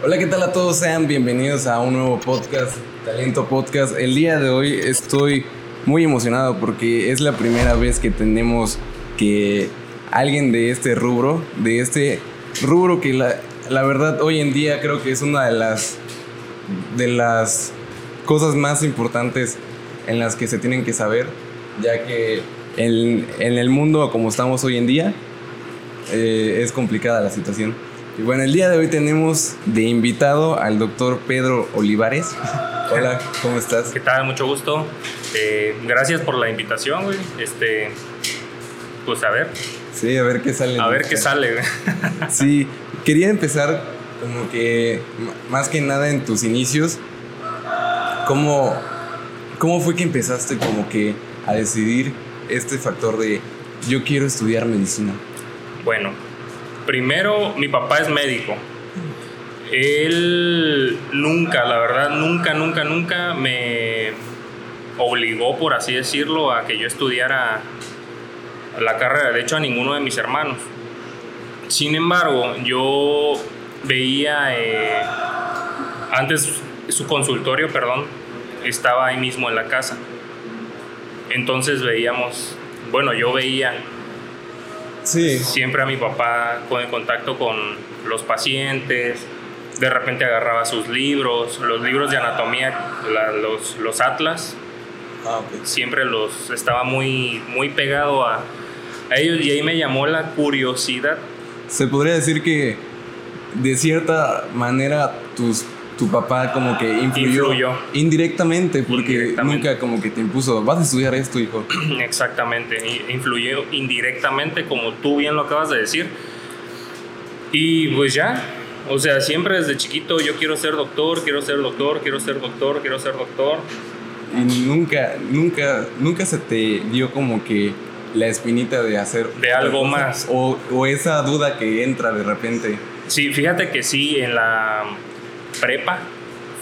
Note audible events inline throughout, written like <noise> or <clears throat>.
Hola, ¿qué tal a todos? Sean bienvenidos a un nuevo podcast, Talento Podcast. El día de hoy estoy muy emocionado porque es la primera vez que tenemos que alguien de este rubro, de este rubro que la, la verdad hoy en día creo que es una de las de las cosas más importantes en las que se tienen que saber, ya que en, en el mundo como estamos hoy en día eh, es complicada la situación. Y bueno, el día de hoy tenemos de invitado al doctor Pedro Olivares. <laughs> Hola, ¿cómo estás? ¿Qué tal? Mucho gusto. Eh, gracias por la invitación, güey. Este, pues a ver. Sí, a ver qué sale. A ver qué sale, güey. <laughs> Sí, quería empezar como que más que nada en tus inicios. ¿Cómo, cómo fue que empezaste como que a decidir este factor de yo quiero estudiar medicina? Bueno, primero, mi papá es médico. Él nunca, la verdad, nunca, nunca, nunca me obligó, por así decirlo, a que yo estudiara la carrera. De hecho, a ninguno de mis hermanos. Sin embargo, yo veía eh, antes su consultorio, perdón, estaba ahí mismo en la casa. Entonces veíamos, bueno, yo veía Sí. siempre a mi papá con el contacto con los pacientes. De repente agarraba sus libros, los libros de anatomía, la- los, los atlas, Ah, ok. siempre los estaba muy, muy pegado a, a ellos y ahí me llamó la curiosidad. Se podría decir que de cierta manera tus, tu papá como que influyó, Influyó. indirectamente porque Indirectamente. nunca como que te impuso, vas a estudiar esto, hijo. <clears throat> Exactamente, y- influyó indirectamente, como tú bien lo acabas de decir. Y pues ya, o sea, siempre desde chiquito yo quiero ser doctor, quiero ser doctor, quiero ser doctor, quiero ser doctor. Y nunca, nunca, nunca se te dio como que la espinita de hacer De algo cosa? más. O, o esa duda que entra de repente. Sí, fíjate que sí, en la prepa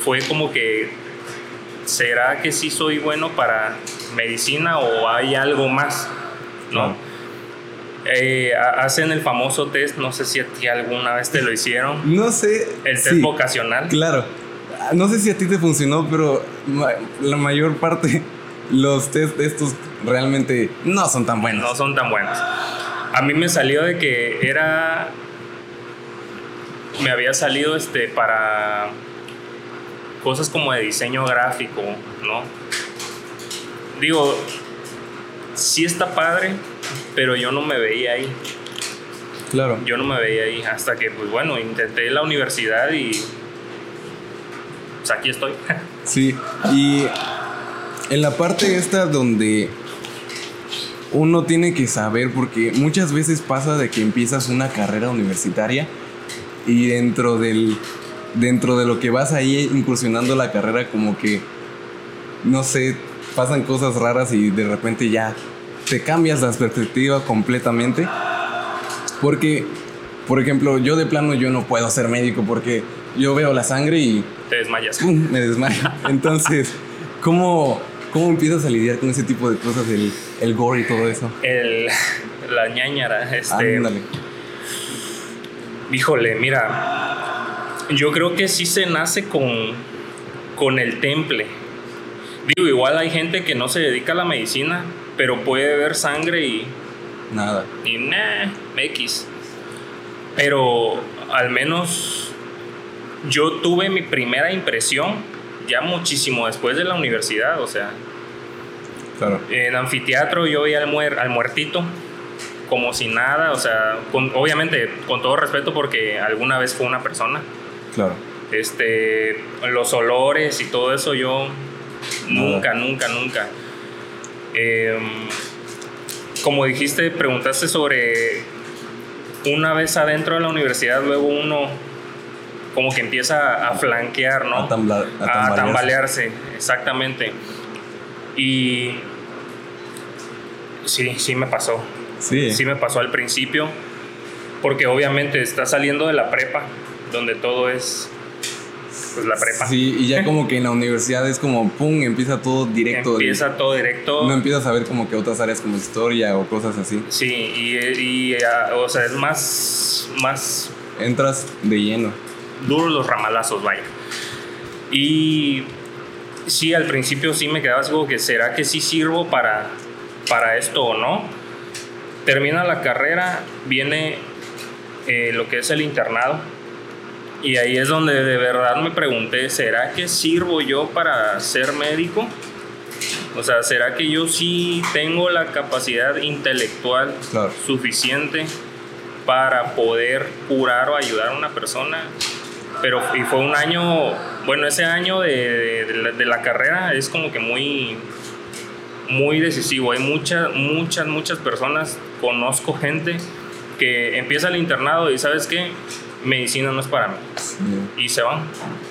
fue como que, ¿será que sí soy bueno para medicina o hay algo más? ¿No? No. Eh, ha- hacen el famoso test, no sé si a ti alguna vez te lo hicieron, <laughs> No sé. el test sí, vocacional. Claro. No sé si a ti te funcionó, pero la mayor parte, los test estos realmente no son tan buenos. no son tan buenas. A mí me salió de que era. Me había salido este para cosas como de diseño gráfico, ¿no? Digo, sí está padre, pero yo no me veía ahí. Claro. Yo no me veía ahí hasta que, pues bueno, intenté la universidad y. Pues aquí estoy. <laughs> Sí, y en la parte esta donde uno tiene que saber, porque muchas veces pasa de que empiezas una carrera universitaria y dentro del dentro de lo que vas ahí incursionando la carrera como que no sé, pasan cosas raras y de repente ya te cambias la perspectiva completamente. Porque por ejemplo, yo de plano yo no puedo ser médico porque yo veo la sangre y Te desmayas. ¡pum! me desmayo. Entonces, ¿cómo, ¿cómo empiezas a lidiar con ese tipo de cosas, el, el gore y todo eso? El, la ñañara, este. Ándale. Híjole, mira, yo creo que sí se nace con, con el temple. Digo, igual hay gente que no se dedica a la medicina, pero puede ver sangre y, Nada. y nah, X. Pero al menos yo tuve mi primera impresión ya muchísimo después de la universidad, o sea, Claro. en anfiteatro yo veía al, muer- al muertito como si nada, o sea, con- obviamente con todo respeto porque alguna vez fue una persona. Claro. Este, los olores y todo eso yo nunca, nunca, nunca. Em, como dijiste, preguntaste sobre una vez adentro de la universidad, luego uno como que empieza a flanquear, ¿no? A, tambla- a a tambalearse. tambalearse, exactamente. Y sí, sí me pasó. Sí. Sí me pasó al principio, porque obviamente está saliendo de la prepa, donde todo es pues la prepa. Sí, y ya como que en la universidad es como, pum, empieza todo directo. Empieza todo directo. No empiezas a ver como que otras áreas como historia o cosas así. Sí, y, y, o sea, es más, más, Entras de lleno. duros los ramalazos, vaya. Y sí, al principio sí me quedaba así como que, ¿será que sí sirvo para, para esto o no? Termina la carrera, viene eh, lo que es el internado. Y ahí es donde de verdad me pregunté, ¿será que sirvo yo para ser médico? O sea, ¿será que yo sí tengo la capacidad intelectual suficiente para poder curar o ayudar a una persona? Pero y fue un año, bueno, ese año de, de, la, carrera es como que muy, muy decisivo. Hay muchas, muchas, muchas personas, conozco gente que empieza el internado y sabes qué, medicina no es para mí. Y se van.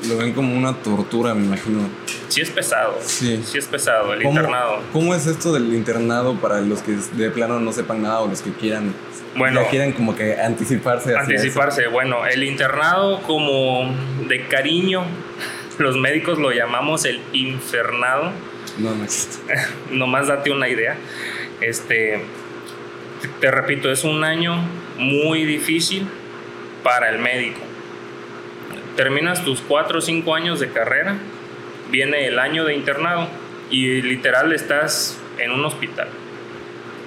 Lo ven como una tortura, me imagino. Sí es pesado. Sí. Sí es pesado el internado. ¿Cómo es esto del internado para los que de plano no sepan nada o los que quieran bueno, ya quieran como que anticiparse. Anticiparse. Bueno, el internado como de cariño, los médicos lo llamamos el infernado. No, no existe. <laughs> Nomás date una idea. Este, te repito, es un año muy difícil para el médico. Terminas tus cuatro o cinco años de carrera, viene el año de internado y literal estás en un hospital,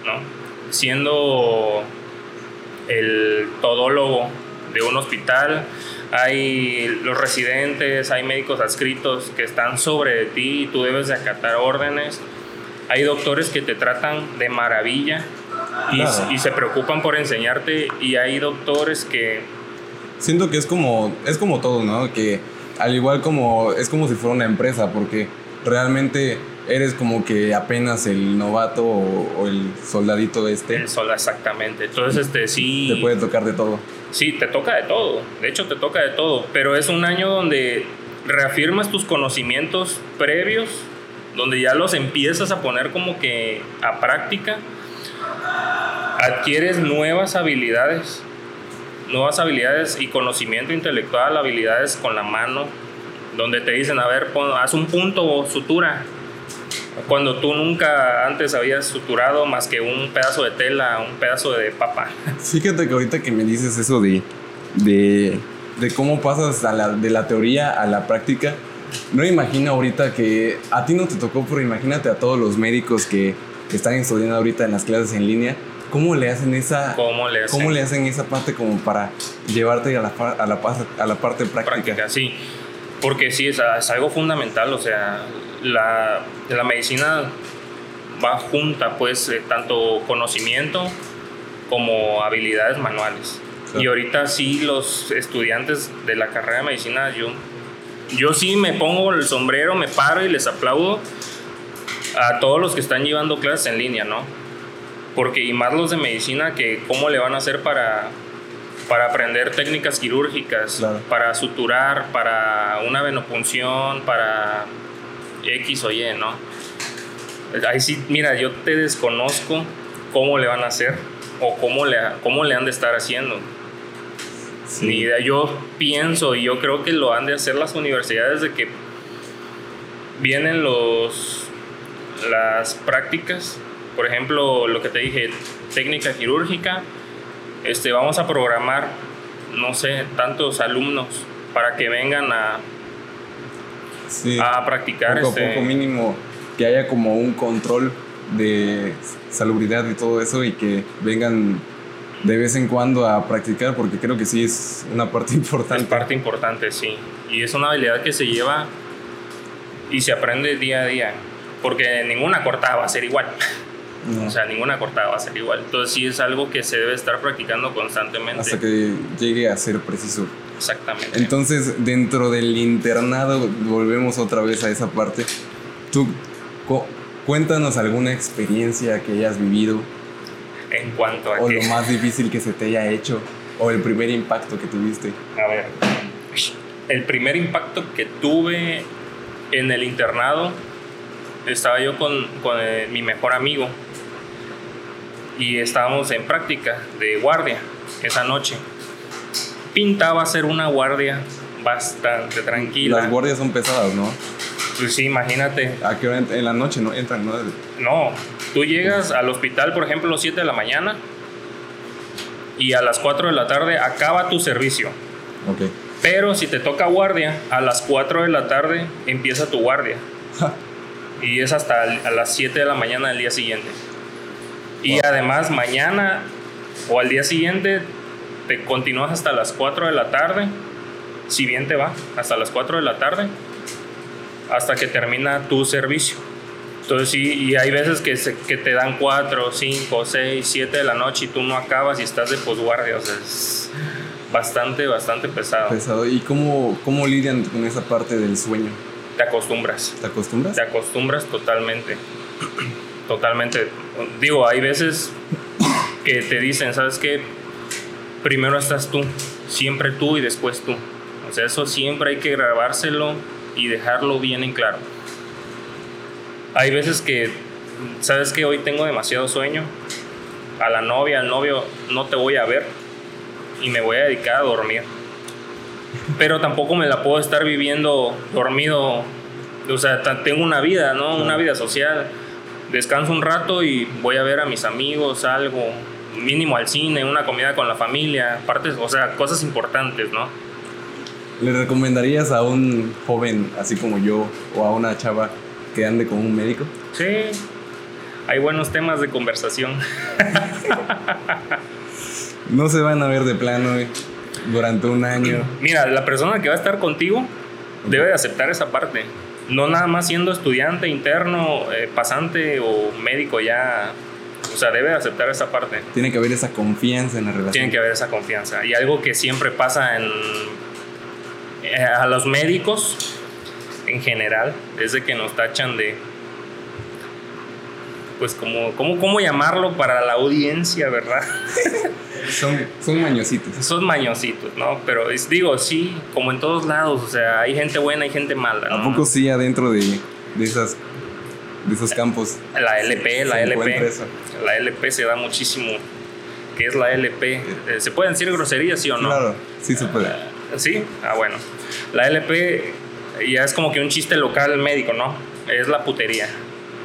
¿no? Siendo el todólogo de un hospital, hay los residentes, hay médicos adscritos que están sobre ti y tú debes de acatar órdenes. Hay doctores que te tratan de maravilla y, y, se preocupan por enseñarte y hay doctores que siento que es como, es como todo, ¿no? Que al igual como, es como si fuera una empresa, porque realmente eres como que apenas el novato o, el soldadito este. El soldado, exactamente. Entonces, este, sí. Te puede tocar de todo. Sí, te toca de todo. De hecho, te toca de todo. Pero es un año donde reafirmas tus conocimientos previos, donde ya los empiezas a poner como que a práctica. Adquieres nuevas habilidades nuevas habilidades y conocimiento intelectual, habilidades con la mano, donde te dicen, a ver, haz un punto o sutura, cuando tú nunca antes habías suturado más que un pedazo de tela, un pedazo de papa. <laughs> Fíjate que ahorita que me dices eso de, de, de cómo pasas de la teoría a la práctica, no imagino ahorita que a ti no te tocó, pero imagínate a todos los médicos que, que están estudiando ahorita en las clases en línea ¿Cómo le hacen esa, ¿Cómo le hacen? ¿cómo le hacen esa parte como para llevarte a la, a la, a la parte práctica? Sí, porque sí, es, algo fundamental, o sea, la, la medicina va junta, pues, eh, tanto conocimiento como habilidades manuales. Y ahorita sí, los estudiantes de la carrera de medicina, yo, yo sí me pongo el sombrero, me paro y les aplaudo a todos los que están llevando clases en línea, ¿no? porque y más los de medicina que cómo le van a hacer para para aprender técnicas quirúrgicas, para suturar, para una venopunción, para X o Y, ¿no? Ahí sí, mira, yo te desconozco cómo le van a hacer o cómo le, cómo le han de estar haciendo. Ni idea. Yo pienso y yo creo que lo han de hacer las universidades de que vienen los las prácticas por ejemplo, lo que te dije, técnica quirúrgica, este, vamos a programar, no sé, tantos alumnos para que vengan a, a practicar. Poco este, poco mínimo que haya como un control de salubridad y todo eso y que vengan de vez en cuando a practicar porque creo que sí es una parte <laughs> importante. Es parte importante, sí. Y es una habilidad que se lleva y se aprende día a día porque ninguna cortada va a ser igual. O sea, ninguna cortada va a ser igual. Entonces sí es algo que se debe estar practicando constantemente. Hasta que llegue a ser preciso. Exactamente. Entonces, dentro del internado, volvemos otra vez a esa parte. Tú, cuéntanos alguna experiencia que hayas vivido. En cuanto a... O lo más difícil que se te haya hecho. O el primer impacto que tuviste. A ver. El primer impacto que tuve en el internado estaba yo con, con eh, mi mejor amigo y estábamos en práctica de guardia esa noche. Pintaba ser una guardia bastante tranquila. Las guardias son pesadas, ¿no? Pues sí, imagínate. ¿A qué hora en la noche no entran? No, no tú llegas al hospital, por ejemplo, a las 7 de la mañana y a las 4 de la tarde acaba tu servicio. Ok. Pero si te toca guardia, a las 4 de la tarde empieza tu guardia. y es hasta a las 7 de la mañana del día siguiente. Y además mañana o al día siguiente te continúas hasta las 4 de la tarde, si bien te va, hasta las 4 de la tarde, hasta que termina tu servicio. Entonces sí, y hay veces que, que te dan 4, 5, 6, 7 de la noche y tú no acabas y estás de posguardia, o sea, es bastante, bastante pesado. Pesado. ¿Y cómo, cómo lidian con esa parte del sueño? Te acostumbras. ¿Te acostumbras? Te acostumbras totalmente. Totalmente. Digo, hay veces que te dicen, ¿sabes qué? Primero estás tú, siempre tú y después tú. O sea, eso siempre hay que grabárselo y dejarlo bien en claro. Hay veces que, ¿sabes que Hoy tengo demasiado sueño. A la novia, al novio, no te voy a ver y me voy a dedicar a dormir. Pero tampoco me la puedo estar viviendo dormido. O sea, tengo una vida, ¿no? Una vida social. Descanso un rato y voy a ver a mis amigos, algo, mínimo al cine, una comida con la familia, partes, o sea, cosas importantes, ¿no? ¿Le recomendarías a un joven así como yo o a una chava que ande con un médico? Sí, hay buenos temas de conversación. <laughs> no se van a ver de plano durante un año. Mira, la persona que va a estar contigo debe de aceptar esa parte. No nada más siendo estudiante, interno, eh, pasante o médico ya. O sea, debe de aceptar esa parte. Tiene que haber esa confianza en la relación. Tiene que haber esa confianza. Y algo que siempre pasa en, eh, a los médicos en general, desde que nos tachan de pues como, ¿cómo, cómo llamarlo para la audiencia, verdad? <laughs> son, son mañositos. Son mañositos, ¿no? Pero digo, sí, como en todos lados, o sea, hay gente buena y gente mala. ¿A poco sí adentro de, de, esas, de esos campos? La LP, la LP. La LP se da muchísimo. ¿Qué es la LP? Eh, ¿Se pueden decir groserías, sí o no? Claro, sí se puede. ¿Sí? Ah, bueno. La LP ya es como que un chiste local médico, ¿no? Es la putería.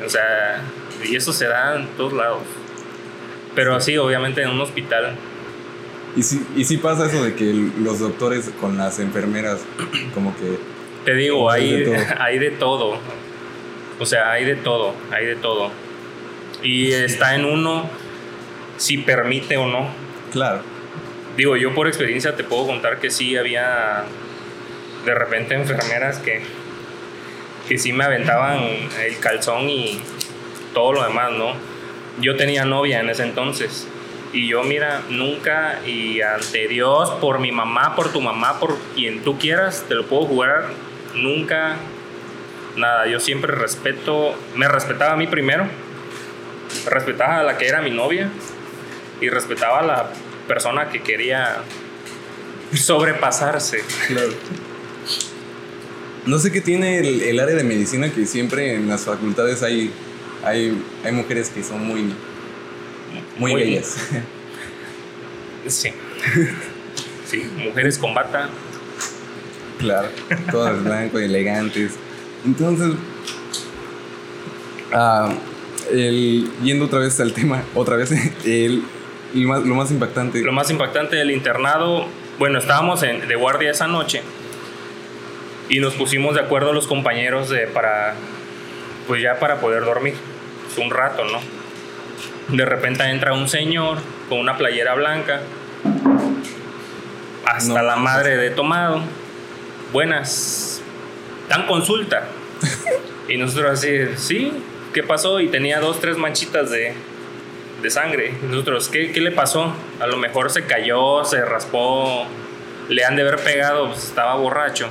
O sea, y eso se da en todos lados. Pero así, obviamente, en un hospital. ¿Y si, y si pasa eso de que los doctores con las enfermeras, como que. Te digo, hay, <laughs> hay de todo. O sea, hay de todo, hay de todo. Y está en uno si permite o no. Claro. Digo, yo por experiencia te puedo contar que sí había de repente enfermeras que, que sí me aventaban el calzón y todo lo demás, ¿no? Yo tenía novia en ese entonces. Y yo, mira, nunca y ante Dios, por mi mamá, por tu mamá, por quien tú quieras, te lo puedo jugar. Nunca, nada, yo siempre respeto, me respetaba a mí primero, respetaba a la que era mi novia y respetaba a la persona que quería sobrepasarse. Claro. No sé qué tiene el, el área de medicina que siempre en las facultades hay hay, hay mujeres que son muy, muy, bellas. <laughs> Sí. Sí, mujeres con bata. Claro, todas blanco elegantes. Entonces, ah, yendo otra vez al tema, <laughs> otra vez, el, lo más impactante. Lo más impactante del internado, bueno, estábamos en, de guardia esa noche y nos pusimos de acuerdo los compañeros de, para, pues ya para poder dormir un rato, ¿no? De repente entra un señor con una playera blanca, hasta la madre de tomado. Buenas, dan consulta. y nosotros así, sí, ¿qué pasó? Y tenía dos, tres manchitas de, de sangre. nosotros, ¿qué, ¿qué, le pasó? A lo mejor se cayó, se raspó, le han de haber pegado, pues, estaba borracho.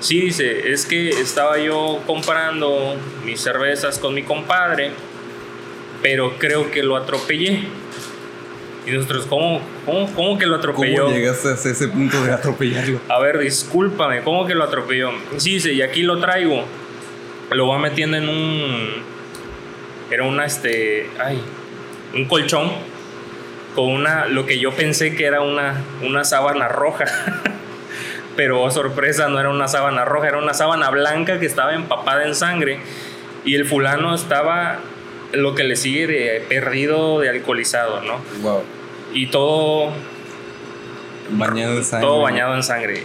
Sí, dice, es que estaba yo comprando mis cervezas con mi compadre, pero creo que lo atropellé. Y nosotros, ¿cómo, cómo, que lo atropelló? ¿Cómo llegaste a ese punto de atropellarlo? A ver, discúlpame, ¿cómo que lo atropelló? Sí, dice, y aquí lo traigo. Lo va metiendo en un. Era una, este. Ay, un colchón. Con una. Lo que yo pensé que era una, una sábana roja. <laughs> pero oh, sorpresa, no era una sábana roja, era una sábana blanca que estaba empapada en sangre y el fulano estaba lo que le sigue de perdido, de alcoholizado, ¿no? Wow. Y todo bañado en sangre. Todo bañado en sangre.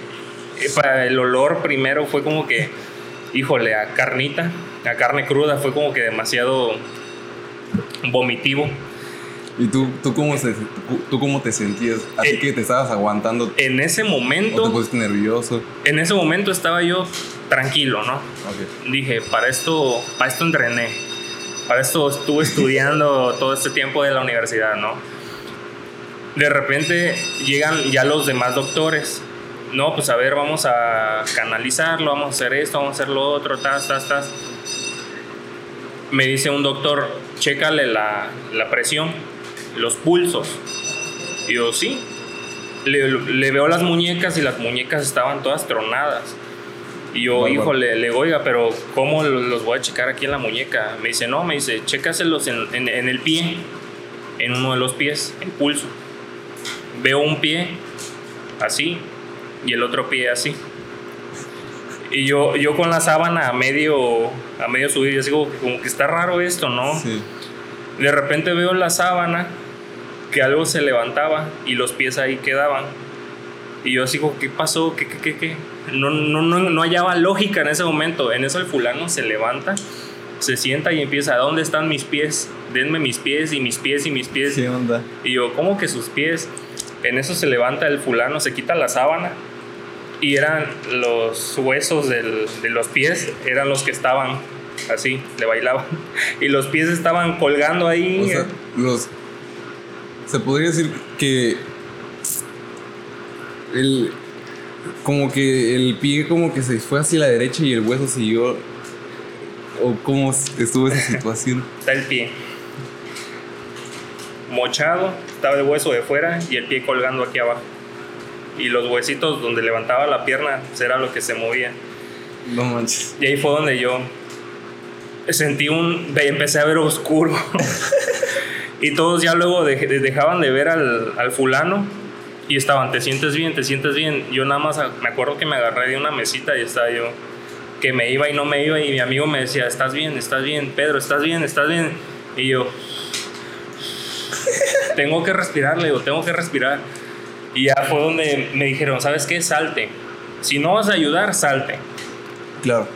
eh, para el olor primero fue como que, híjole, a carnita, a carne cruda, fue como que demasiado vomitivo. ¿Y tú, tú, cómo, se, tú, cómo te sentías? Así Eh, que te estabas aguantando. En ese ¿O te momento, pusiste nervioso? en ese momento estaba yo tranquilo, ¿no? Ok. Dije, para esto, para esto entrené. Para esto estuve estudiando todo este tiempo de la universidad, ¿no? De repente llegan ya los demás doctores. No, pues a ver, vamos a canalizarlo, vamos a hacer esto, vamos a hacer lo otro, tas, tas, tas. Me dice un doctor, chécale la, la presión, los pulsos. Y yo, sí. Le, le veo las muñecas y las muñecas estaban todas tronadas. Y yo, Bárbaro. híjole, le digo, oiga, pero ¿cómo lo- los voy a checar aquí en la muñeca? Me dice, no, me dice, chécaselos en, en, en el pie, en uno de los pies, el pulso. Veo un pie así y el otro pie así. Y yo, yo con la sábana a medio, a medio subir, yo digo, como que está raro esto, ¿no? Sí. De repente veo la sábana que algo se levantaba y los pies ahí quedaban. Y yo así como, ¿qué pasó? ¿Qué, qué, qué, qué? No, no, no, no hallaba lógica en ese momento. En eso el fulano se levanta, se sienta y empieza, ¿dónde están mis pies? Denme mis pies y mis pies y mis pies. ¿Qué onda? Y yo, ¿cómo que sus pies? En eso se levanta el fulano, se quita la sábana y eran los huesos del- de los pies, eran los que estaban así, le bailaban. <laughs> Y los pies estaban colgando ahí. O sea, los. Se podría decir que. El. Como que el pie como que se fue hacia la derecha y el hueso siguió. O cómo estuvo esa situación. <laughs> está el pie. Mochado, estaba el hueso de fuera y el pie colgando aquí abajo. Y los huesitos donde levantaba la pierna pues, era lo que se movía. No manches. Y ahí fue donde yo sentí un. empecé a ver oscuro. <laughs> y todos ya luego de- de- dejaban de ver al, al fulano y estaban, te sientes bien, te sientes bien. Yo nada más a- me acuerdo que me agarré de una mesita y estaba yo, que me iba y no me iba. Y mi amigo me decía, estás bien, estás bien, Pedro, estás bien, estás bien. Y yo, <laughs> tengo que respirar, le digo, tengo que respirar. Y ya fue donde me dijeron, ¿sabes qué? Salte. Si no vas a ayudar, salte. Claro.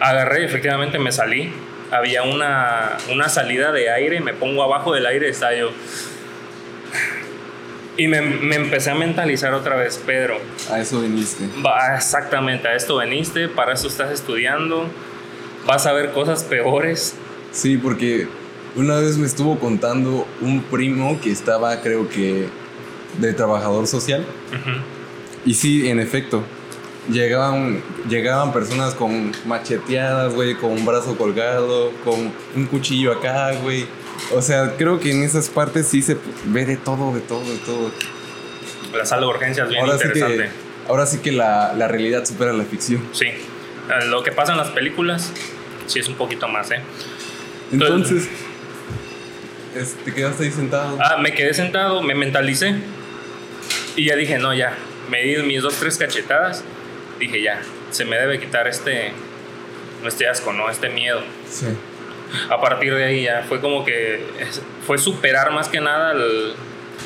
Agarré, efectivamente me salí. Había una, una salida de aire, me pongo abajo del aire, estaba yo. Y me, me empecé a mentalizar otra vez, Pedro, A eso viniste. va, exactamente, a esto veniste, para eso estás estudiando, vas a ver cosas peores. Sí, porque una vez me estuvo contando un primo que estaba, creo que, de trabajador social. Y sí, en efecto, llegaban, llegaban personas con macheteadas, güey, con un brazo colgado, con un cuchillo acá, güey. O sea, creo que en esas partes sí se ve de todo, de todo, de todo. La sala de urgencias, bien Ahora sí interesante. que, ahora sí que la, la realidad supera la ficción. Sí. Eh, Lo que pasa en las películas, sí es un poquito más, ¿eh? Entonces, es- te quedaste ahí sentado. Ah, me quedé sentado, me mentalicé y ya dije, no, ya, me di mis dos, tres cachetadas, dije, ya, se me debe quitar este, este asco, ¿no? Este miedo. Sí. A partir de ahí ya fue como que fue superar más que nada el-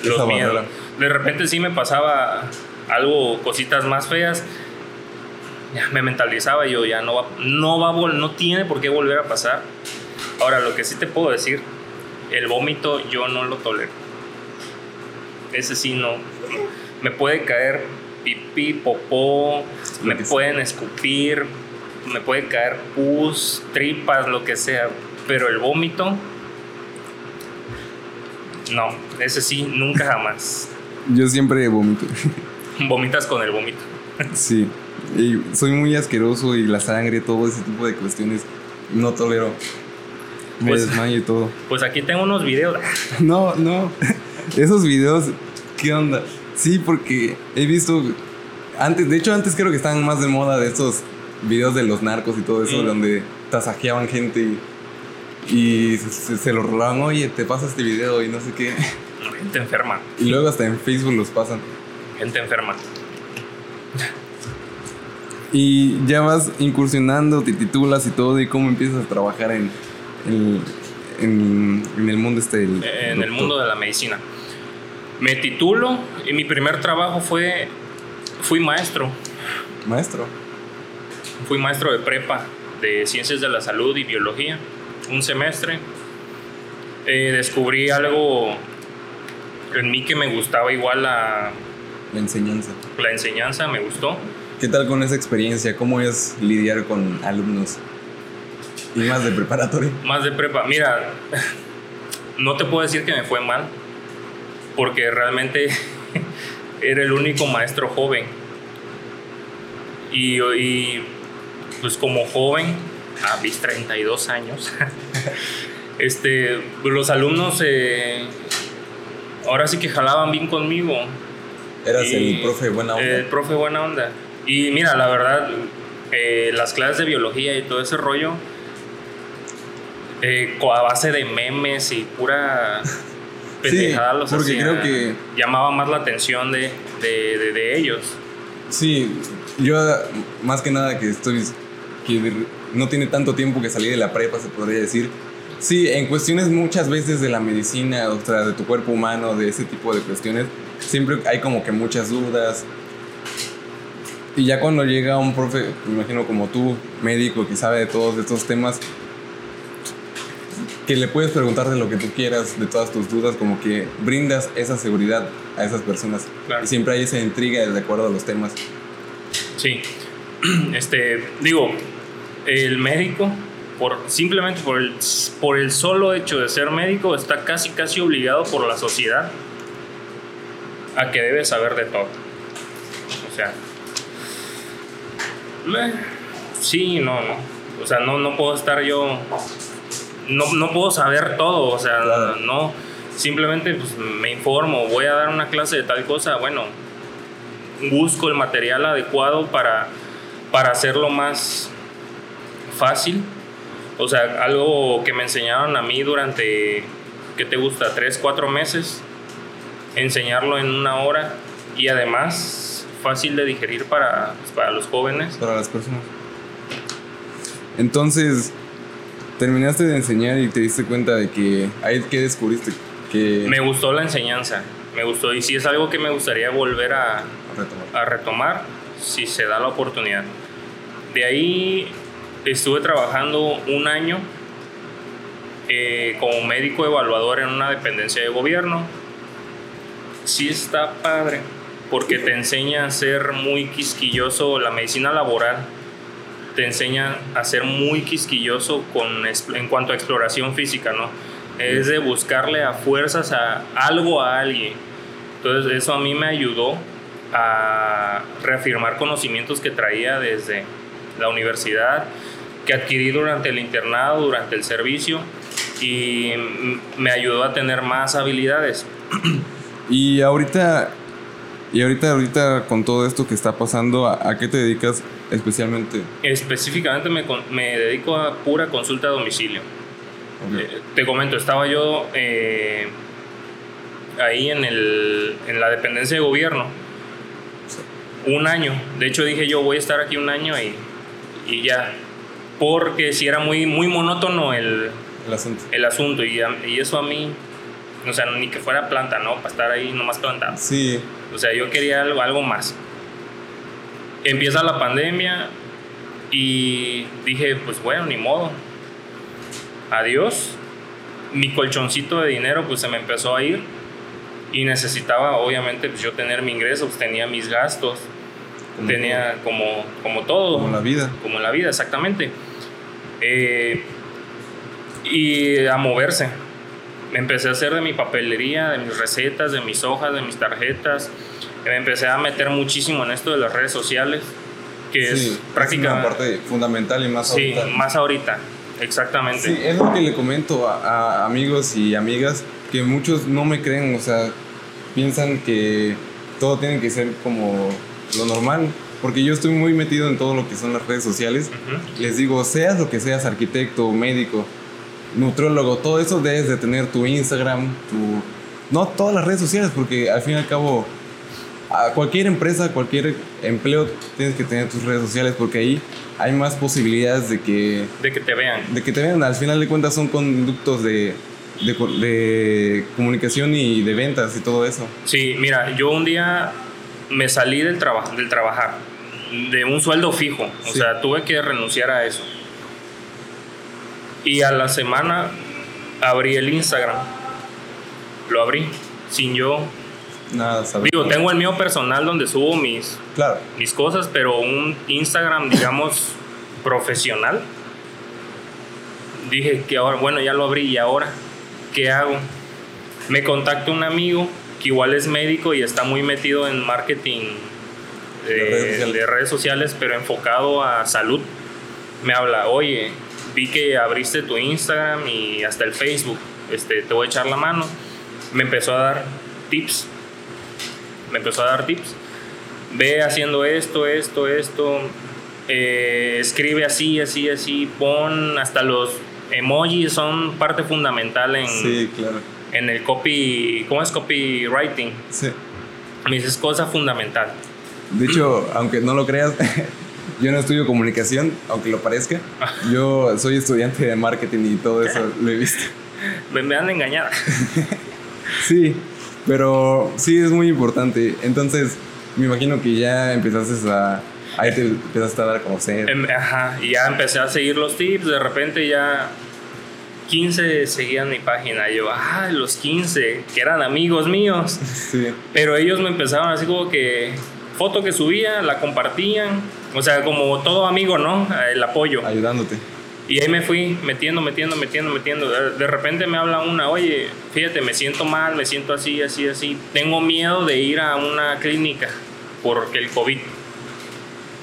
Esa los miedos. barrera. De repente sí me pasaba algo, cositas más feas, ya me mentalizaba y yo ya no va, no va, no tiene por qué volver a pasar. Ahora, lo que sí te puedo decir, el vómito yo no lo tolero. Ese sí no. Me puede caer pipí, popó, me pueden escupir, me puede caer pus, tripas, lo que sea. Pero el vómito, no, ese sí, nunca jamás. Yo siempre vomito. Vomitas con el vómito. Sí. Y soy muy asqueroso y la sangre, todo ese tipo de cuestiones no tolero. Me Pues- desmayo y todo. Pues aquí tengo unos videos. <laughs> No, no. Esos videos, ¿qué onda? Sí, porque he visto. Antes, de hecho, antes creo que estaban más de moda de estos videos de los narcos y todo eso, Mm. donde tasajeaban gente y, y se, se lo rolaban. Oye, te pasa este video y no sé qué. Gente enferma, Y luego hasta en Facebook los pasan. gente enferma. Y ya vas incursionando, te titulas y todo, y cómo empiezas a trabajar en, en, en- en el mundo este en el mundo de la medicina. Me titulo y mi primer trabajo fue, fui maestro. Maestro. Fui maestro de prepa de Ciencias de la Salud y Biología, un semestre. Eh, descubrí algo en mí que me gustaba igual la, La enseñanza. la enseñanza, me gustó. ¿Qué tal con esa experiencia? ¿Cómo es lidiar con alumnos? Y más de preparatoria. <laughs> Más de prepa. Mira, <laughs> no te puedo decir que me fue mal, porque realmente <laughs> era el único maestro joven. Y, y, pues como joven, a mis 32 años, <laughs> este, los alumnos eh, ahora sí que jalaban bien conmigo. Eras Y el profe buena onda. El profe buena onda. Y mira, la verdad, eh, las clases de biología y todo ese rollo, eh, a base de memes y pura <laughs> pendejada los porque hacía- creo que- llamaba más la atención de, de, de- de ellos. Sí, yo más que nada que estoy que no tiene tanto tiempo que salí de la prepa, se podría decir. Sí, en cuestiones muchas veces de la medicina, o sea, de tu cuerpo humano, de ese tipo de cuestiones, siempre hay como que muchas dudas. Y ya cuando llega un profe, me imagino como tú, médico, que sabe de todos estos temas, que le puedes preguntar de lo que tú quieras, de todas tus dudas, como que brindas esa seguridad a esas personas. Claro. Y siempre hay esa intriga de acuerdo a los temas. Sí. <clears throat> Este, digo, el médico, por, simplemente por el, por el solo hecho de ser médico, está casi casi obligado por la sociedad a que debe saber de todo. O sea, eh, sí, no, no. O sea, no, no puedo estar yo. No, no puedo saber todo. O sea, Claro. no. Simplemente pues, me informo. Voy a dar una clase de tal cosa. Bueno, busco el material adecuado para, para hacerlo más fácil. O sea, algo que me enseñaron a mí durante, ¿qué te gusta? Tres, cuatro meses. Enseñarlo en una hora y además fácil de digerir para, pues, para los jóvenes. para las personas. Entonces, terminaste de enseñar y te diste cuenta de que ahí que descubriste que Me gustó la enseñanza, me gustó y sí es algo que me gustaría volver a, retomar. a retomar si se da la oportunidad. De ahí estuve trabajando un año eh, como médico evaluador en una dependencia de gobierno. Sí está padre, porque te enseña a ser muy quisquilloso, la medicina laboral te enseña a ser muy quisquilloso con, en cuanto a exploración física, ¿no? Es de buscarle a fuerzas a algo a alguien. Entonces eso a mí me ayudó a reafirmar conocimientos que traía desde la universidad, que adquirí durante el internado, durante el servicio, y me ayudó a tener más habilidades. <clears throat> Y ahorita y ahorita ahorita con todo esto que está pasando, ¿a, a qué te dedicas especialmente? Específicamente me, me dedico a pura consulta a domicilio. Ok. Eh, te comento, estaba yo eh, ahí en, el, en la dependencia de gobierno un año. De hecho dije yo voy a estar aquí un año y, y ya. Porque si era muy, muy monótono el, El asunto. el asunto y, y eso a mí, o sea, ni que fuera planta, ¿no? Para estar ahí nomás plantado. Sí, O sea, yo quería algo, algo más. Empieza la pandemia y dije, pues bueno, ni modo. Adiós. Mi colchoncito de dinero pues se me empezó a ir y necesitaba obviamente pues yo tener mi ingreso, pues tenía mis gastos, como, tenía como, como todo como la vida. como la vida, exactamente. Eh, y a moverse. Me empecé a hacer de mi papelería, de mis recetas, de mis hojas, de mis tarjetas. Me empecé a meter muchísimo en esto de las redes sociales, que Sí, es una prácticamente... parte fundamental y más Sí, ahorita. más ahorita, exactamente. Sí, es lo que le comento a, a amigos y amigas que muchos no me creen, o sea, piensan que todo tiene que ser como lo normal, porque yo estoy muy metido en todo lo que son las redes sociales. Ujú. Les digo, seas lo que seas, arquitecto, médico, nutriólogo, todo eso debes de tener tu Instagram, tu... No todas las redes sociales, porque al fin y al cabo, a cualquier empresa, cualquier empleo, tienes que tener tus redes sociales, porque ahí hay más posibilidades de que De que te vean. de que te vean, al final de cuentas son conductos de, de, de comunicación y de ventas y todo eso. Sí, mira, yo un día me salí del, trabajo del trabajar de un sueldo fijo. O Sí. sea, tuve que renunciar a eso. Y a la semana abrí el Instagram. Lo abrí sin yo. Nada, sabes. Digo, tengo el mío personal donde subo mis, Claro. mis cosas, pero un Instagram, digamos, profesional. Dije que ahora, bueno, ya lo abrí y ahora, ¿qué hago? Me contacta un amigo que igual es médico y está muy metido en marketing eh, De redes sociales. de redes sociales, pero enfocado a salud. Me habla, oye, vi que abriste tu Instagram y hasta el Facebook, este, te voy a echar la mano. Me empezó a dar tips. Me empezó a dar tips ve haciendo esto, esto, esto, eh, escribe así, así, así, pon hasta los emojis son parte fundamental en, Sí, claro. En el copy, ¿cómo es copywriting? Sí. Me dices cosa fundamental. De hecho, aunque no lo creas, <laughs> yo no estudio comunicación, aunque lo parezca. <laughs> Yo soy estudiante de marketing y todo eso <laughs> lo he visto. Me, me han engañado. Sí, pero sí es muy importante. Entonces, me imagino que ya empezaste a. Ahí te empezaste a dar a conocer. Em, Ajá, y ya empecé a seguir los tips, de repente ya 15 seguían mi página. Yo, ah, los 15, que eran amigos míos. Sí, Pero ellos me empezaron así como que foto que subía, la compartían. O sea, como todo amigo, ¿no? El apoyo. ayudándote. Y ahí me fui metiendo, metiendo, metiendo, metiendo. De, de repente me habla una, oye, fíjate, me siento mal, me siento así, así, así. Tengo miedo de ir a una clínica porque el COVID.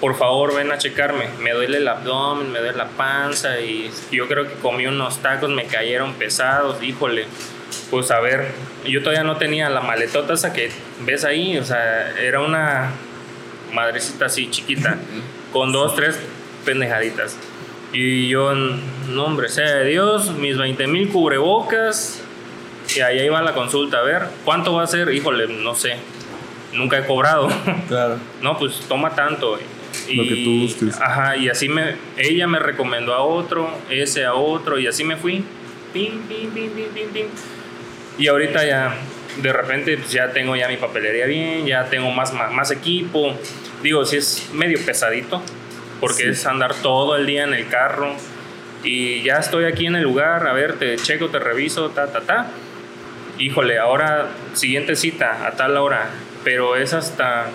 Por favor, ven a checarme. Me duele el abdomen, me duele la panza y yo creo que comí unos tacos, me cayeron pesados. Híjole, pues a ver, yo todavía no tenía la maletota esa que ves ahí. O sea, era una madrecita así chiquita con dos, tres pendejaditas. Y yo, no hombre, sea de Dios, mis 20 mil cubrebocas. Y ahí iba la consulta, a ver, ¿cuánto va a ser? Híjole, no sé, nunca he cobrado. Claro. <laughs> no, pues toma tanto. Y, Lo que tú gustes. Ajá, y así me, ella me recomendó a otro, ese a otro, y así me fui. Pim, pim, pim, pim, pim, pim. Y ahorita ya, de repente, pues ya tengo ya mi papelería bien, ya tengo más, más, más equipo. Digo, sí es medio pesadito, porque Sí. es andar todo el día en el carro. Y ya estoy aquí en el lugar, a ver, te checo, te reviso, ta, ta, ta. Híjole, ahora siguiente cita a tal hora, pero es hasta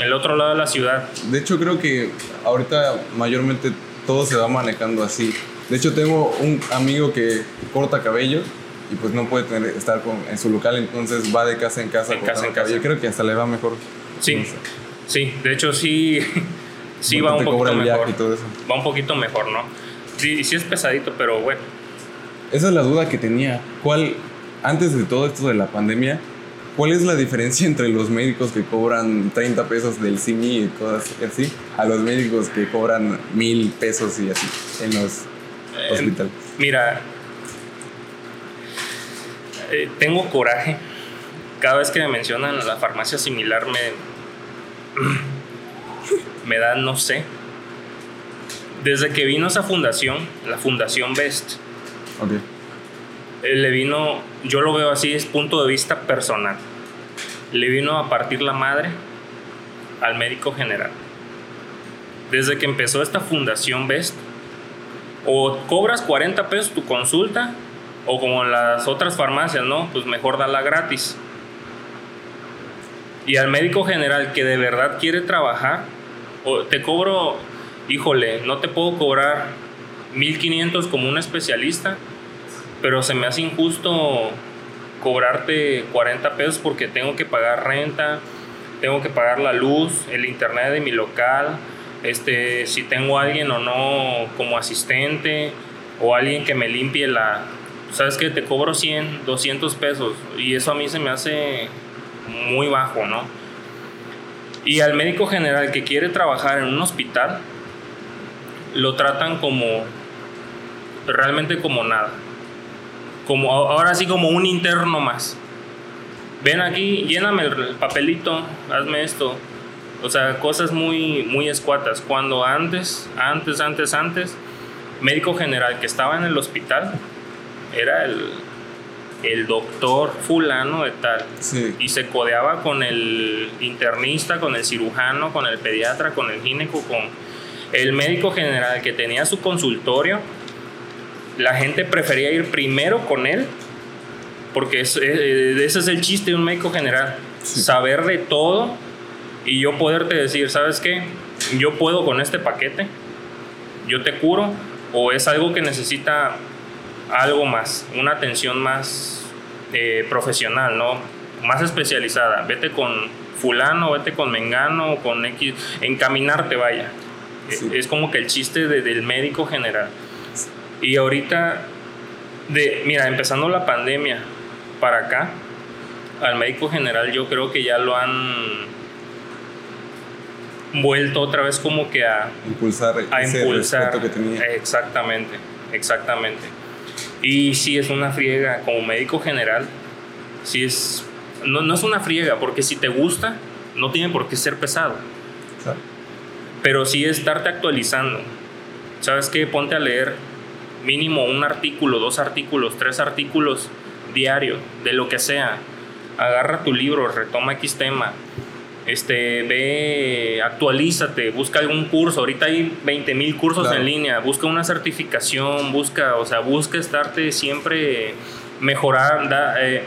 el otro lado de la ciudad. De hecho, creo que ahorita mayormente todo se va manejando así. De hecho, tengo un amigo que corta cabello y pues no puede tener, estar con- en su local, entonces va de casa en casa En casa en cabello. casa. Creo que hasta le va mejor. Sí, No sé. sí, de hecho sí, <laughs> sí va un poquito mejor. y todo eso. Va un poquito mejor, ¿no? Sí, sí es pesadito, pero bueno. Esa es la duda que tenía. ¿Cuál, antes de todo esto de la pandemia, cuál es la diferencia entre los médicos que cobran 30 pesos del CIMI y cosas así, a los médicos que cobran mil pesos y así en los Eh, hospitales? Mira, eh, tengo coraje. Cada vez que me mencionan la farmacia similar me, <clears throat> me da, no sé. Desde que vino esa fundación, la Fundación Best, Ok. Le vino, yo lo veo así, es punto de vista personal. Le vino a partir la madre al médico general. Desde que empezó esta fundación Best, o cobras 40 pesos tu consulta, o como las otras farmacias, ¿no? Pues mejor dala gratis. Y al médico general que de verdad quiere trabajar, o te cobro, híjole, no te puedo cobrar 1500 como un especialista, pero se me hace injusto cobrarte 40 pesos porque tengo que pagar renta, tengo que pagar la luz, el internet de mi local, este, si tengo a alguien o no como asistente o alguien que me limpie la... ¿Sabes que Te cobro 100, 200 pesos y eso a mí se me hace muy bajo, ¿no? Y al médico general que quiere trabajar en un hospital, lo tratan como realmente como nada. Como ahora sí como un interno más. Ven aquí, lléname el papelito, hazme esto. O sea, cosas muy muy escuatas. Cuando antes, antes, antes, antes, médico general que estaba en el hospital era el el doctor fulano de tal. Sí. Y se codeaba con el internista, con el cirujano, con el pediatra, con el gineco, con el médico general que tenía su consultorio. La gente prefería ir primero con él, porque es- eh, ese es el chiste de un médico general. Sí. Saber de todo y yo poderte decir, ¿sabes qué? Yo puedo con este paquete, yo te curo, o es algo que necesita algo más, una atención más eh, profesional, ¿no? Más especializada. Vete con fulano, vete con mengano, con X, encaminarte, vaya. Sí. Es como que el chiste de- del médico general. Y ahorita, de, mira, empezando la pandemia para acá, al médico general yo creo que ya lo han vuelto otra vez como que a, Impulsar a ese impulsar. que tenía. Exactamente, exactamente. Y sí es una friega como médico general, sí es, no, no es una friega, porque si te gusta, no tiene por qué ser pesado, Claro. pero sí es estarte actualizando. ¿Sabes qué? Ponte a leer mínimo un artículo, dos artículos, tres artículos diario, de lo que sea. Agarra tu libro, retoma X tema, este, ve, actualízate, busca algún curso. Ahorita hay 20 mil cursos Claro. en línea, busca una certificación, busca, o sea, busca estarte siempre mejorar, da- eh,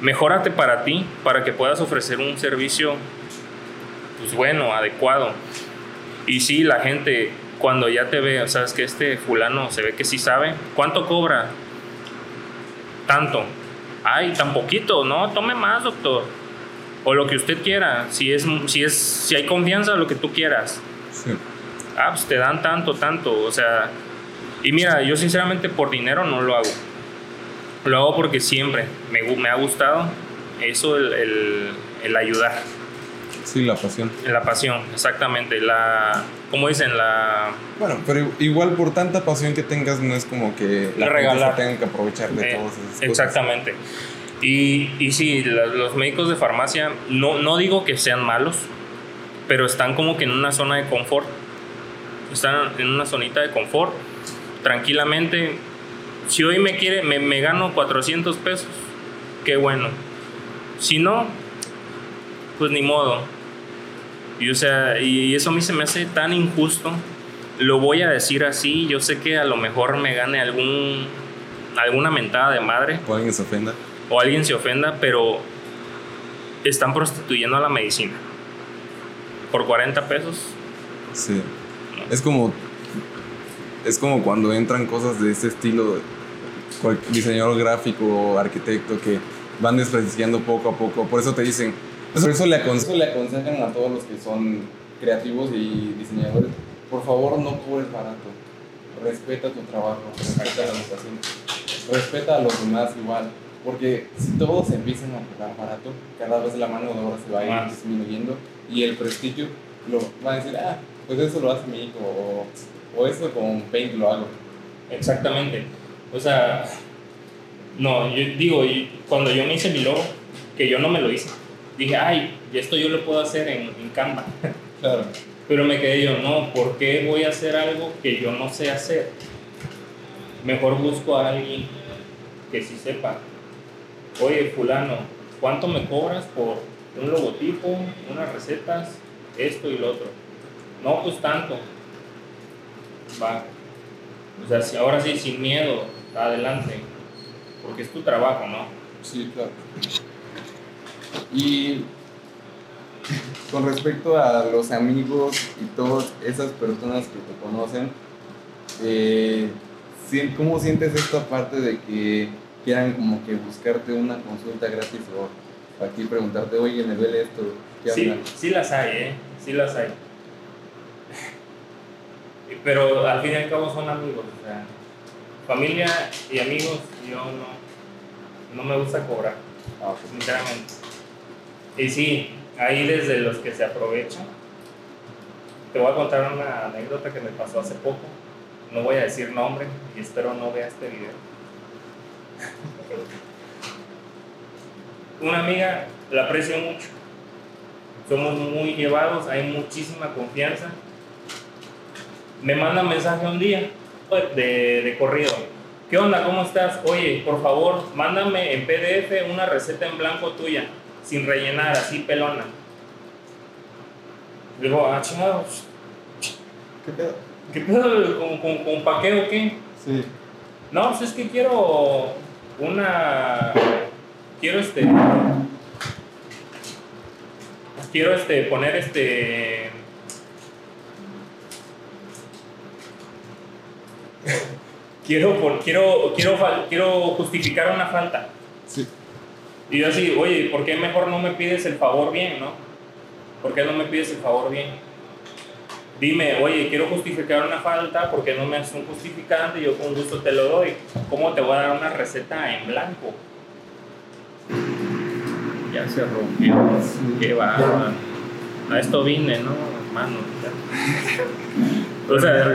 mejórate para ti, para que puedas ofrecer un servicio, pues bueno, adecuado. Y sí, la gente, cuando ya te ve, sabes que este fulano se ve que sí sabe, ¿cuánto cobra? Tanto. Ay, tan poquito, no, tome más, doctor. O lo que usted quiera, si es si es si hay confianza, lo que tú quieras. Sí. Ah, pues te dan tanto, tanto, o sea, y mira, yo sinceramente por dinero no lo hago. Lo hago porque siempre me, ha gustado eso, el, el- el ayudar, Sí, la pasión. la pasión, exactamente, la, como dicen, la, Bueno, pero igual por tanta pasión que tengas, no es como que la Regalar. gente tenga que aprovechar de Eh, todas esas cosas. Exactamente. Y, y sí, la- los médicos de farmacia, no, no digo que sean malos, pero están como que en una zona de confort. Están en una zonita de confort, tranquilamente. Si hoy me quiere, me, me gano 400 pesos, qué bueno. Si no, pues ni modo. Y, o sea, y eso a mí se me hace tan injusto. Lo voy a decir así. Yo sé que a lo mejor me gane algún, alguna mentada de madre O alguien se ofenda. o alguien se ofenda, pero están prostituyendo a la medicina. Por 40 pesos. Sí. Es como. Es como cuando entran cosas de ese estilo, diseñador gráfico o arquitecto que van desprestigiando poco a poco. Por eso te dicen. Por eso le, aconse- le aconsejan a todos los que son creativos y diseñadores: por favor, no cobres barato. Respeta tu trabajo, respeta a los pacientes, respeta a los demás igual. Porque si todos empiezan a cobrar barato, cada vez la mano de obra se va a ir Más. disminuyendo y el prestigio lo van a decir, ah, pues eso lo hace mi hijo, o, o eso con Paint lo hago. Exactamente. O sea, no, yo digo, cuando yo me hice mi logo, que yo no me lo hice, dije, ay, y esto yo lo puedo hacer en, en Canva. <laughs> Claro. Pero me quedé yo, no, ¿por qué voy a hacer algo que yo no sé hacer? Mejor busco a alguien que sí sepa. Oye, fulano, ¿cuánto me cobras por un logotipo, unas recetas, esto y lo otro? No, pues tanto. Va. O sea, si- ahora sí, sin miedo, adelante. Porque es tu trabajo, ¿no? Sí, claro. Y con respecto a los amigos y todas esas personas que te conocen, eh, ¿cómo sientes esta parte de que quieran como que buscarte una consulta gratis o aquí preguntarte, oye, me duele esto, ¿qué Sí, sí las hay, ¿eh? Sí las hay. <laughs> Pero al fin y al cabo son amigos, o sea, familia y amigos, yo no, no me gusta cobrar, Ah, sinceramente. Y sí, hay desde los que se aprovechan. Te voy a contar una anécdota que me pasó hace poco. No voy a decir nombre y espero no vea este video. <laughs> Una amiga la aprecio mucho. Somos muy llevados, hay muchísima confianza. Me manda mensaje un día de, de corrido. ¿Qué onda? ¿Cómo estás? Oye, por favor, mándame en PDF una receta en blanco tuya, sin rellenar, así pelona. Digo, ah, chingados. ¿Qué pedo? ¿Qué pedo? ¿Con, con, con pa' qué o qué? Sí. No, pues es que quiero una. Quiero este. Quiero este poner este. <laughs> Quiero, por- quiero, quiero, quiero justificar una falta. Sí. Y yo así, oye, ¿por qué mejor no me pides el favor bien, no? ¿Por qué no me pides el favor bien? Dime, oye, quiero justificar una falta, ¿por qué no me haces un justificante? Yo con gusto te lo doy. ¿Cómo te voy a dar una receta en blanco? Ya se rompió. Qué va. A esto vine, ¿no, hermano? <laughs> O sea,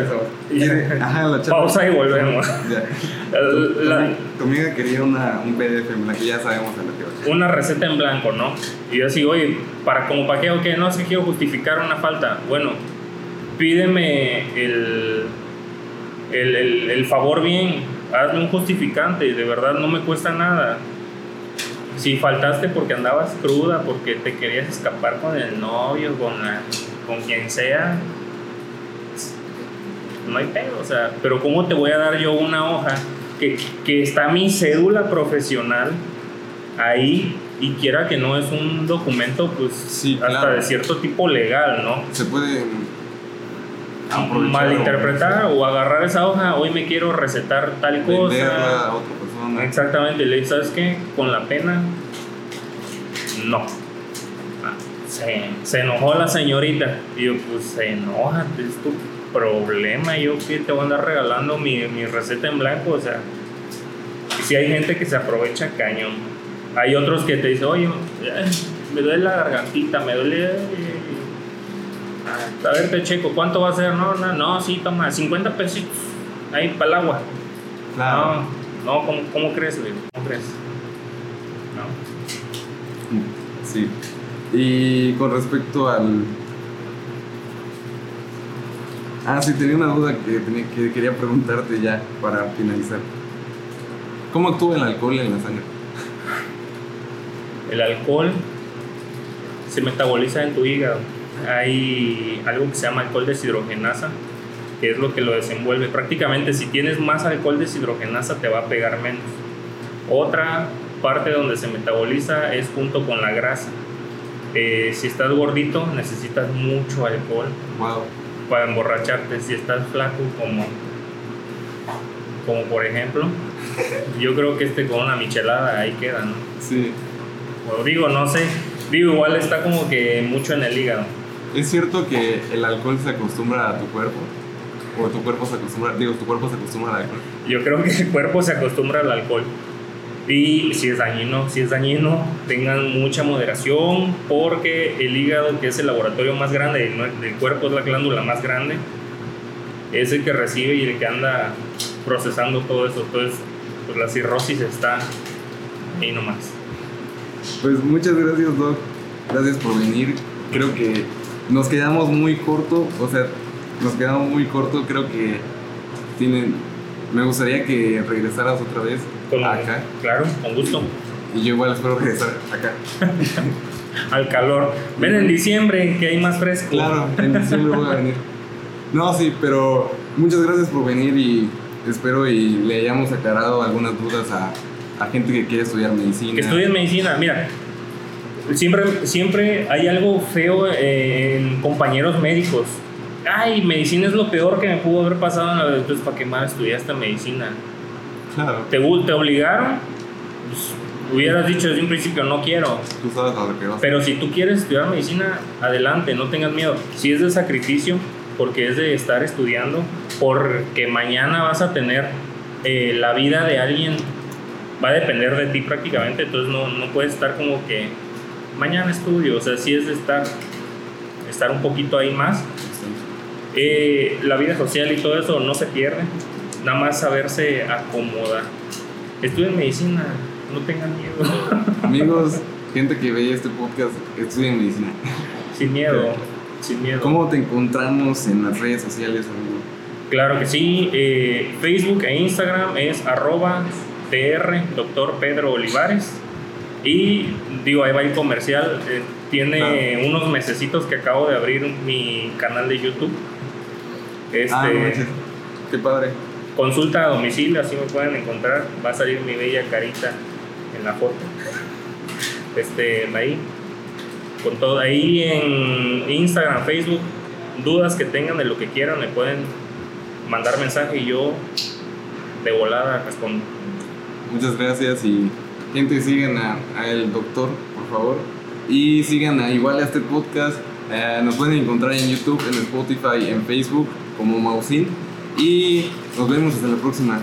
Ajá, la chava. pausa y volvemos. <laughs> La- Tu amiga quería una, un PDF en la que ya sabemos a lo que va. una receta en blanco, ¿no? Y yo así, oye, para como para qué o qué, no es que quiero justificar una falta. Bueno, pídeme el, el, el- el favor bien, hazme un justificante, de verdad no me cuesta nada. Si faltaste porque andabas cruda, porque te querías escapar con el novio, con, la- con quien sea, no hay pedo, o sea, pero ¿cómo te voy a dar yo una hoja que, que está mi cédula profesional ahí y quiera que no es un documento, pues Sí, hasta claro. de cierto tipo legal, ¿no? Se puede Malinterpretar o agarrar esa hoja, hoy me quiero recetar tal cosa. a otra persona. Exactamente, le ¿sabes qué? Con la pena, no. Se, se enojó la señorita. Y yo, pues se enoja, es tu problema. Yo que te voy a andar regalando mi, mi receta en blanco. O sea, y si hay gente que se aprovecha cañón. Hay otros que te dicen, oye, me duele la gargantita, me duele. eh, ah, A ver, te checo, ¿cuánto va a ser? No, no, no, sí, toma, 50 pesitos. Ahí, para el agua. Claro. No, no, ¿cómo, cómo crees, güey? ¿Cómo crees? No. Sí. Y con respecto al. Ah, sí, tenía una duda que, tenía, que quería preguntarte ya para finalizar. ¿Cómo actúa el alcohol en la sangre? El alcohol se metaboliza en tu hígado. Hay algo que se llama alcohol deshidrogenasa, que es lo que lo desenvuelve. Prácticamente si tienes más alcohol deshidrogenasa te va a pegar menos. Otra parte donde se metaboliza es junto con la grasa. Eh, si estás gordito necesitas mucho alcohol Wow. para emborracharte. Si estás flaco como, como por ejemplo, <laughs> yo creo que este con una michelada ahí queda, ¿no? Sí. O digo, no sé. Digo, igual está como que mucho en el hígado. ¿Es cierto que el alcohol se acostumbra a tu cuerpo? ¿O tu cuerpo se acostumbra, digo, tu cuerpo se acostumbra al alcohol? Yo creo que el cuerpo se acostumbra al alcohol. Y si es dañino, si es dañino, tengan mucha moderación porque el hígado, que es el laboratorio más grande del cuerpo, es la glándula más grande, es el que recibe y el que anda procesando todo eso. Entonces, pues la cirrosis está ahí nomás. Pues muchas gracias, Doc. Gracias por venir. Creo que nos quedamos muy corto, o sea, nos quedamos muy corto. Creo que tienen. Me gustaría que regresaras otra vez Con- acá. Claro, con gusto. Y yo igual espero regresar acá. <laughs> Al calor. Ven en diciembre, que hay más fresco. Claro, en diciembre voy a venir. No, sí, pero muchas gracias por venir y espero y le hayamos aclarado algunas dudas a, a gente que quiere estudiar medicina. Que estudien medicina, mira. Siempre, siempre hay algo feo eh, en compañeros médicos. Ay, medicina es lo peor que me pudo haber pasado en la vida. Entonces, ¿para qué más estudiaste medicina? Claro, ¿Te, te obligaron? Pues, hubieras dicho desde un principio, no quiero. tú sabes a lo que vas. Pero si tú quieres estudiar medicina, adelante, no tengas miedo. Si es de sacrificio, porque es de estar estudiando, porque mañana vas a tener eh, la vida de alguien, va a depender de ti prácticamente, entonces no, no puedes estar como que mañana estudio, o sea, si es de estar, estar un poquito ahí más. Eh, la vida social y todo eso no se pierde, nada más saberse acomodar. Estudien medicina, no tengan miedo, <laughs> Amigos, gente que ve este podcast, estudien medicina. sin miedo, sin miedo. ¿Cómo te encontramos en las redes sociales, amigo? Claro que sí. Eh, Facebook e Instagram es arroba tr, doctor Pedro Olivares. Y digo, ahí va el comercial. eh, tiene unos mesecitos que acabo de abrir mi canal de YouTube. Este, Ah, no. Qué padre. consulta a domicilio, así me pueden encontrar. Va a salir mi bella carita en la foto. Este, ahí. Con todo. Ahí en Instagram, Facebook, dudas que tengan de lo que quieran, me pueden mandar mensaje y yo de volada respondo. Muchas gracias y gente sigan a, a el doctor, por favor. Y sigan a, igual a este podcast. Eh, nos pueden encontrar en YouTube, en Spotify, en Facebook como Mausin. Y nos vemos hasta la próxima.